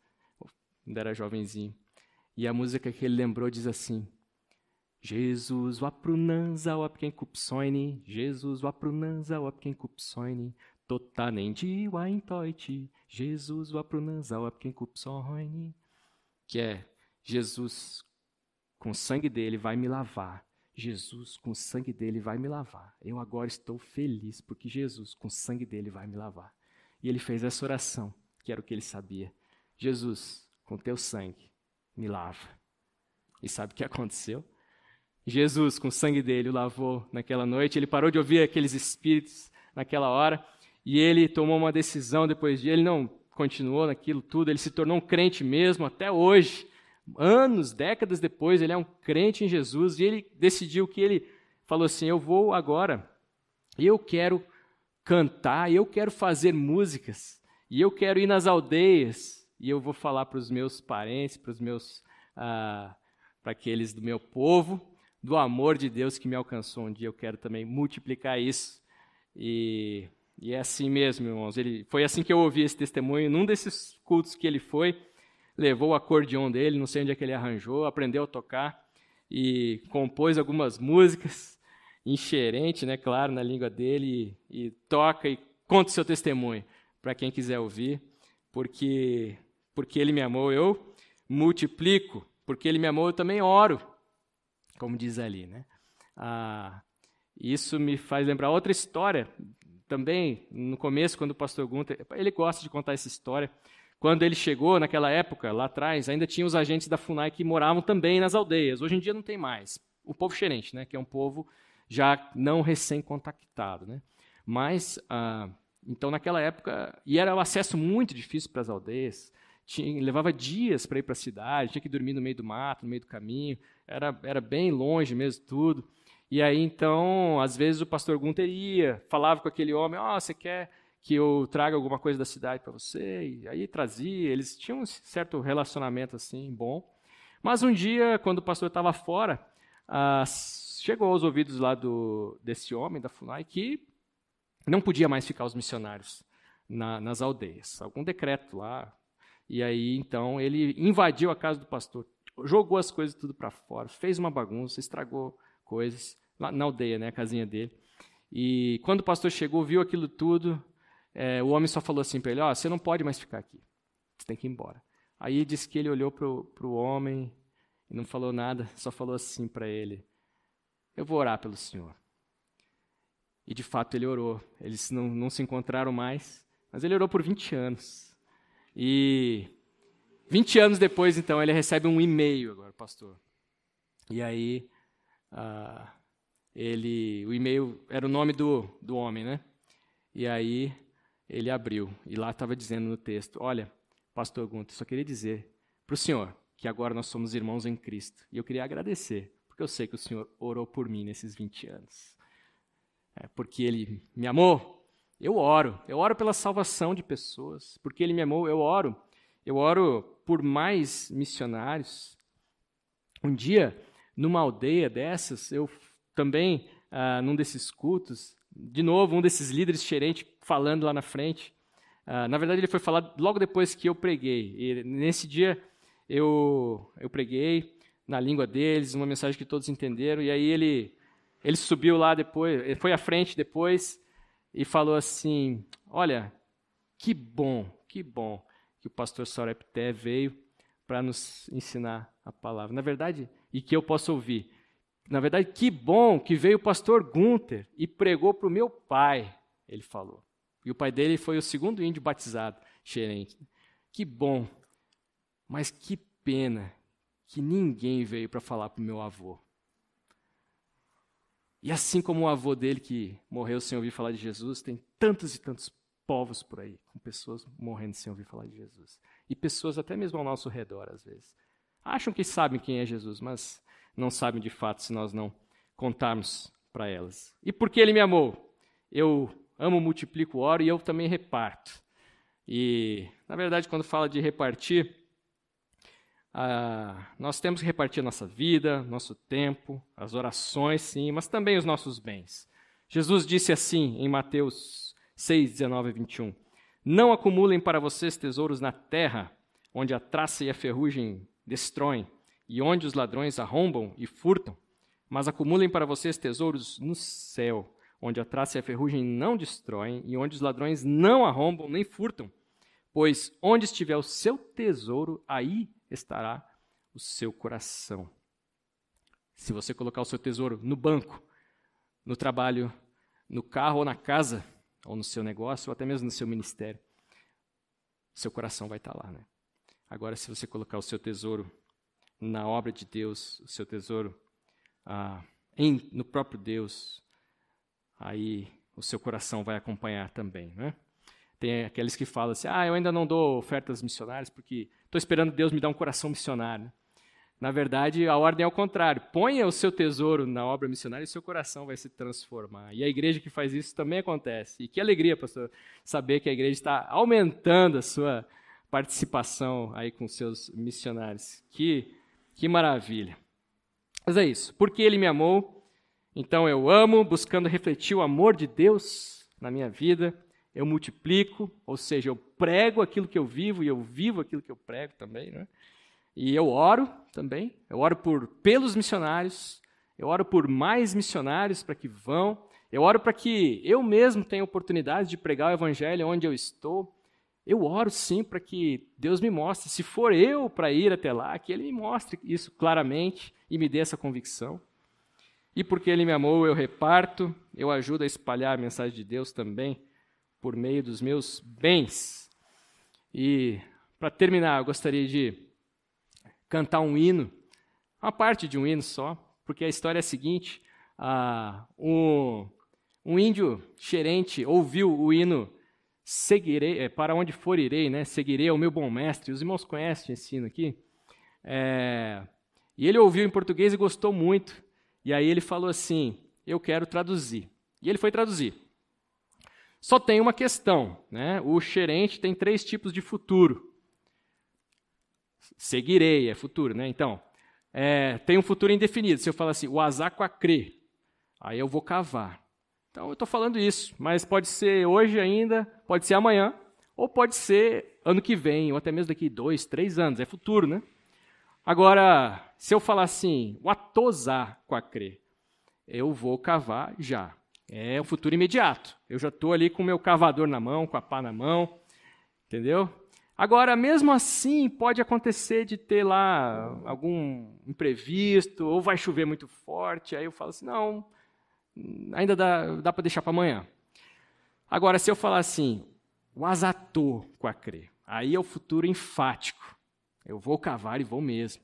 quando era jovenzinho. E a música que ele lembrou diz assim: Jesus waprunanza wapken kupsoini, Jesus waprunanza wapken kupsoini, totanendi waintoiti, Jesus waprunanza wapken kupsoini. Que é Jesus com o sangue dele vai me lavar. Jesus, com o sangue dele, vai me lavar. Eu agora estou feliz porque Jesus, com o sangue dele, vai me lavar. E ele fez essa oração, que era o que ele sabia. Jesus, com teu sangue, me lava. E sabe o que aconteceu? Jesus, com o sangue dele, o lavou naquela noite. Ele parou de ouvir aqueles espíritos naquela hora. E ele tomou uma decisão depois de. Ele não continuou naquilo tudo, ele se tornou um crente mesmo até hoje anos, décadas depois, ele é um crente em Jesus e ele decidiu que ele falou assim: Eu vou agora, eu quero cantar, eu quero fazer músicas, e eu quero ir nas aldeias, e eu vou falar para os meus parentes, para os meus. Ah, para aqueles do meu povo, do amor de Deus que me alcançou um dia. Eu quero também multiplicar isso. E, e é assim mesmo, irmãos. Ele, foi assim que eu ouvi esse testemunho num desses cultos que ele foi levou o acordeon dele, não sei onde é que ele arranjou, aprendeu a tocar e compôs algumas músicas, enxerente, né, claro, na língua dele, e, e toca e conta o seu testemunho para quem quiser ouvir, porque, porque ele me amou, eu multiplico, porque ele me amou, eu também oro, como diz ali. Né? Ah, isso me faz lembrar outra história, também no começo, quando o pastor Gunter, ele gosta de contar essa história, quando ele chegou, naquela época, lá atrás, ainda tinha os agentes da FUNAI que moravam também nas aldeias. Hoje em dia não tem mais. O povo xerente, né, que é um povo já não recém-contactado. Né? Mas, ah, então naquela época, e era o acesso muito difícil para as aldeias, tinha, levava dias para ir para a cidade, tinha que dormir no meio do mato, no meio do caminho, era, era bem longe mesmo tudo. E aí, então, às vezes o pastor Gunter ia, falava com aquele homem, ó, oh, você quer que eu traga alguma coisa da cidade para você. E aí trazia, eles tinham um certo relacionamento assim bom. Mas um dia, quando o pastor estava fora, ah, chegou aos ouvidos lá do, desse homem da FUNAI que não podia mais ficar os missionários na, nas aldeias. Algum decreto lá. E aí, então, ele invadiu a casa do pastor, jogou as coisas tudo para fora, fez uma bagunça, estragou coisas lá na aldeia, né, a casinha dele. E quando o pastor chegou, viu aquilo tudo, é, o homem só falou assim para ele: oh, você não pode mais ficar aqui, você tem que ir embora. Aí disse que ele olhou para o homem e não falou nada, só falou assim para ele: Eu vou orar pelo senhor. E de fato ele orou. Eles não, não se encontraram mais, mas ele orou por 20 anos. E 20 anos depois, então, ele recebe um e-mail agora, pastor. E aí, ah, ele, o e-mail era o nome do, do homem, né? E aí ele abriu e lá estava dizendo no texto: Olha, Pastor Gunter, só queria dizer para o senhor que agora nós somos irmãos em Cristo. E eu queria agradecer, porque eu sei que o senhor orou por mim nesses 20 anos. É, porque ele me amou, eu oro. Eu oro pela salvação de pessoas. Porque ele me amou, eu oro. Eu oro por mais missionários. Um dia, numa aldeia dessas, eu também, ah, num desses cultos, de novo, um desses líderes xerente falando lá na frente. Uh, na verdade, ele foi falar logo depois que eu preguei. E nesse dia, eu, eu preguei na língua deles, uma mensagem que todos entenderam. E aí ele, ele subiu lá depois, ele foi à frente depois e falou assim: Olha, que bom, que bom que o pastor Sorepté veio para nos ensinar a palavra. Na verdade, e que eu possa ouvir. Na verdade, que bom que veio o pastor Gunther e pregou para o meu pai, ele falou. E o pai dele foi o segundo índio batizado, xerente. Que bom, mas que pena que ninguém veio para falar para o meu avô. E assim como o avô dele que morreu sem ouvir falar de Jesus, tem tantos e tantos povos por aí, com pessoas morrendo sem ouvir falar de Jesus. E pessoas até mesmo ao nosso redor, às vezes. Acham que sabem quem é Jesus, mas não sabem de fato se nós não contarmos para elas. E por que ele me amou? Eu amo, multiplico, oro e eu também reparto. E, na verdade, quando fala de repartir, ah, nós temos que repartir nossa vida, nosso tempo, as orações, sim, mas também os nossos bens. Jesus disse assim em Mateus 6, 19 e 21. Não acumulem para vocês tesouros na terra, onde a traça e a ferrugem destroem, e onde os ladrões arrombam e furtam, mas acumulem para vocês tesouros no céu, onde a traça e a ferrugem não destroem, e onde os ladrões não arrombam nem furtam. Pois onde estiver o seu tesouro, aí estará o seu coração. Se você colocar o seu tesouro no banco, no trabalho, no carro ou na casa, ou no seu negócio, ou até mesmo no seu ministério, seu coração vai estar lá, né? Agora, se você colocar o seu tesouro na obra de Deus, o seu tesouro ah, em, no próprio Deus, aí o seu coração vai acompanhar também, né? Tem aqueles que falam assim, ah, eu ainda não dou ofertas missionárias porque estou esperando Deus me dar um coração missionário. Na verdade, a ordem é o contrário. Ponha o seu tesouro na obra missionária e seu coração vai se transformar. E a igreja que faz isso também acontece. E que alegria, pastor, saber que a igreja está aumentando a sua participação aí com seus missionários. Que, que maravilha. Mas é isso. Porque ele me amou, então eu amo, buscando refletir o amor de Deus na minha vida. Eu multiplico, ou seja, eu prego aquilo que eu vivo e eu vivo aquilo que eu prego também, né? E eu oro também, eu oro por pelos missionários, eu oro por mais missionários para que vão, eu oro para que eu mesmo tenha oportunidade de pregar o evangelho onde eu estou. Eu oro sim para que Deus me mostre, se for eu para ir até lá, que Ele me mostre isso claramente e me dê essa convicção. E porque Ele me amou, eu reparto, eu ajudo a espalhar a mensagem de Deus também por meio dos meus bens. E para terminar, eu gostaria de cantar um hino, uma parte de um hino só, porque a história é a seguinte: ah, um, um índio xerente ouviu o hino Seguirei, é, para onde for irei, né? Seguirei ao meu bom mestre. Os irmãos conhecem esse hino aqui? É, e ele ouviu em português e gostou muito. E aí ele falou assim: Eu quero traduzir. E ele foi traduzir. Só tem uma questão, né? O xerente tem três tipos de futuro. Seguirei, é futuro, né? Então, é, tem um futuro indefinido. Se eu falar assim, o azaco a crer, aí eu vou cavar. Então, eu estou falando isso, mas pode ser hoje ainda, pode ser amanhã, ou pode ser ano que vem, ou até mesmo daqui dois, três anos, é futuro, né? Agora, se eu falar assim, o atosar com a crer, eu vou cavar já. É o futuro imediato. Eu já estou ali com o meu cavador na mão, com a pá na mão, entendeu? Agora, mesmo assim, pode acontecer de ter lá algum imprevisto, ou vai chover muito forte, aí eu falo assim, não, ainda dá, dá para deixar para amanhã. Agora, se eu falar assim, o azator com a crer, aí é o futuro enfático. Eu vou cavar e vou mesmo.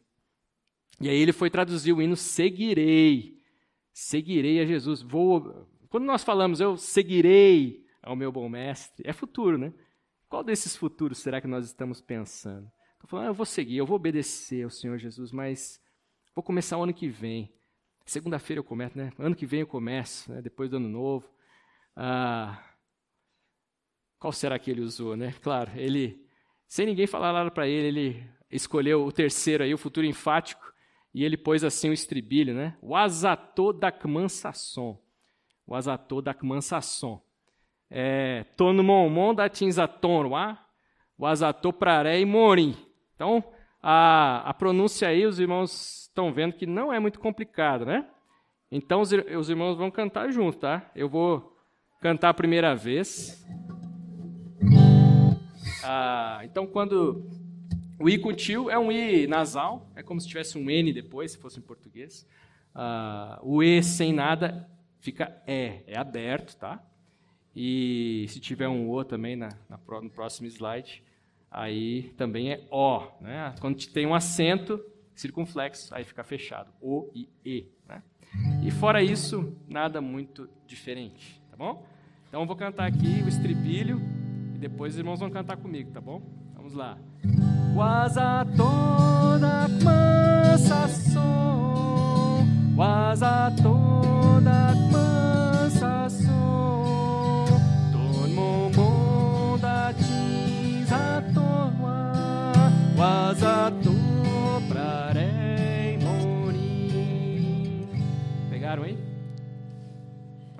E aí ele foi traduzir o hino seguirei. Seguirei a Jesus. Vou. Quando nós falamos eu seguirei ao meu bom mestre, é futuro, né? Qual desses futuros será que nós estamos pensando? Estou falando, ah, eu vou seguir, eu vou obedecer ao Senhor Jesus, mas vou começar o ano que vem. Segunda-feira eu começo, né? Ano que vem eu começo, né? depois do ano novo. Ah, qual será que ele usou, né? Claro, ele, sem ninguém falar nada para ele, ele escolheu o terceiro aí, o futuro enfático, e ele pôs assim o estribilho, né? O azatô. O azatô é, Tono Momon da Tinzatonwa, o Azatô Praré e Morim. Então, a, a pronúncia aí, os irmãos estão vendo que não é muito complicado, né? Então, os, os irmãos vão cantar junto, tá? Eu vou cantar a primeira vez. Ah, então, quando o I com tio é um I nasal, é como se tivesse um N depois, se fosse em português. Ah, o E sem nada fica E, é aberto, tá? E se tiver um O também na, na, no próximo slide, aí também é O. Né? Quando tem um acento circunflexo, aí fica fechado. O e E. Né? E fora isso, nada muito diferente. Tá bom? Então eu vou cantar aqui o estribilho E depois os irmãos vão cantar comigo, tá bom? Vamos lá. Quasa toda cansação, quasa toda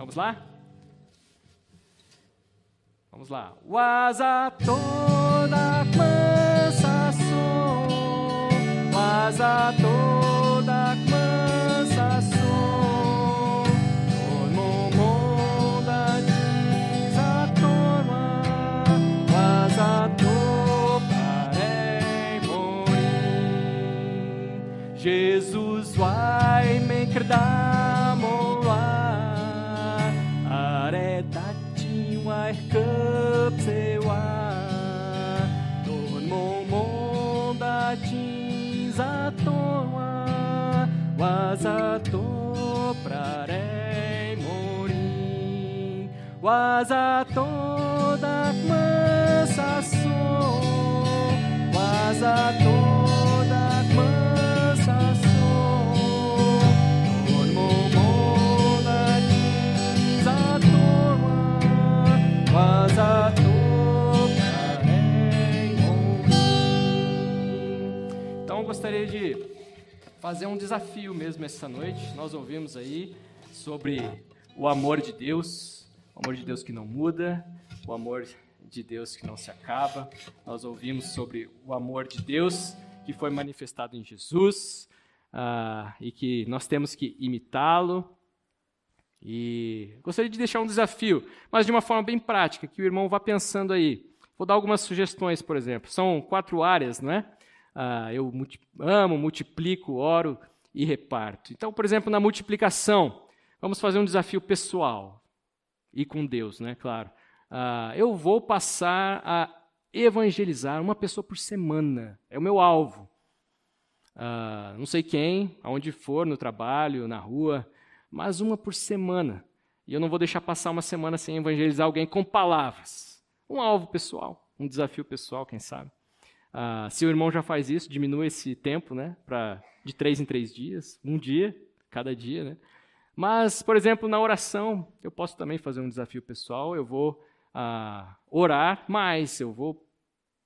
Vamos lá? Vamos lá. Waza toda cansação, waza toda cansação, torno monda desatorma, waza to parei morir. Jesus vai me credamoa, waza to prarei morir. Waza toda cansação, waza toda cansação, torno monda desatorma, waza to prarei morir. Então gostaria de fazer um desafio mesmo essa noite. Nós ouvimos aí sobre o amor de Deus, o amor de Deus que não muda, o amor de Deus que não se acaba. Nós ouvimos sobre o amor de Deus que foi manifestado em Jesus ah, e que nós temos que imitá-lo. E gostaria de deixar um desafio, mas de uma forma bem prática, que o irmão vá pensando aí. Vou dar algumas sugestões, por exemplo. São quatro áreas, não é? Ah, eu multi amo, multiplico, oro e reparto. Então, por exemplo, na multiplicação, vamos fazer um desafio pessoal e com Deus, né? Claro. Ah, eu vou passar a evangelizar uma pessoa por semana. É o meu alvo. Ah, não sei quem, aonde for, no trabalho, na rua, mas uma por semana. E eu não vou deixar passar uma semana sem evangelizar alguém com palavras. Um alvo pessoal, um desafio pessoal, quem sabe. Ah, se o irmão já faz isso, diminui esse tempo, né, para de três em três dias, um dia, cada dia, né. Mas, por exemplo, na oração, eu posso também fazer um desafio pessoal. Eu vou ah, orar mais, eu vou,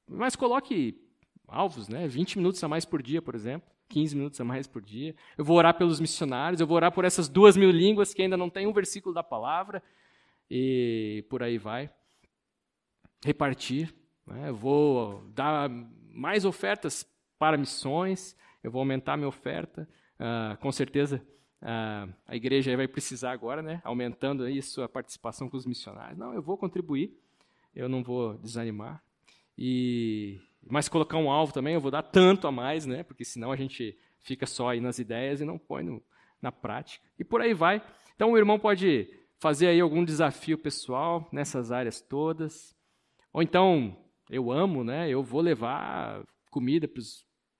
mas coloque alvos, né, 20 minutos a mais por dia, por exemplo. 15 minutos a mais por dia. Eu vou orar pelos missionários, eu vou orar por essas duas mil línguas que ainda não tem um versículo da palavra, e por aí vai. Repartir. Né? Eu vou dar mais ofertas para missões, eu vou aumentar a minha oferta. Ah, com certeza ah, a igreja vai precisar agora, né? aumentando aí sua participação com os missionários. Não, eu vou contribuir, eu não vou desanimar. E mas colocar um alvo também, eu vou dar tanto a mais, né? Porque senão a gente fica só aí nas ideias e não põe no, na prática. E por aí vai. Então o irmão pode fazer aí algum desafio pessoal nessas áreas todas. Ou então, eu amo, né? Eu vou levar comida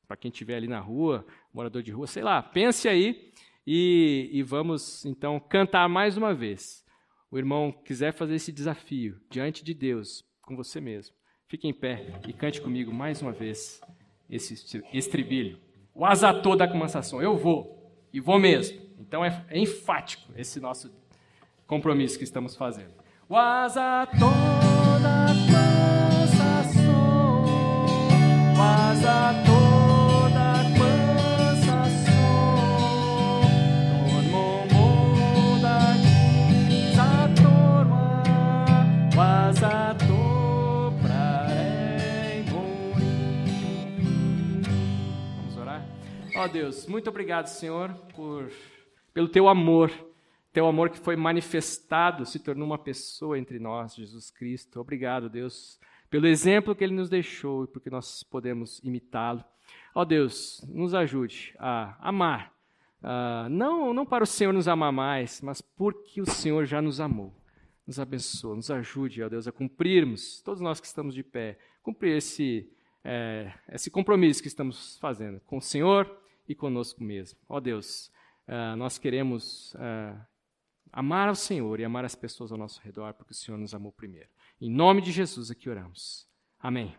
para quem estiver ali na rua, morador de rua, sei lá. Pense aí e, e vamos então cantar mais uma vez. O irmão quiser fazer esse desafio diante de Deus, com você mesmo. Fique em pé e cante comigo mais uma vez esse estribilho. O asa toda a cansação. Eu vou, e vou mesmo. Então é, é, enfático esse nosso compromisso que estamos fazendo. O asa toda a Ó oh, Deus, muito obrigado, Senhor, por, pelo teu amor, teu amor que foi manifestado, se tornou uma pessoa entre nós, Jesus Cristo. Obrigado, Deus, pelo exemplo que ele nos deixou e porque nós podemos imitá-lo. Ó oh, Deus, nos ajude a amar, uh, não, não para o Senhor nos amar mais, mas porque o Senhor já nos amou. Nos abençoe, nos ajude, ó Deus, a cumprirmos, todos nós que estamos de pé, cumprir esse, é, esse compromisso que estamos fazendo com o Senhor e conosco mesmo. Ó Deus, uh, nós queremos uh, amar ao Senhor e amar as pessoas ao nosso redor, porque o Senhor nos amou primeiro. Em nome de Jesus aqui oramos. Amém.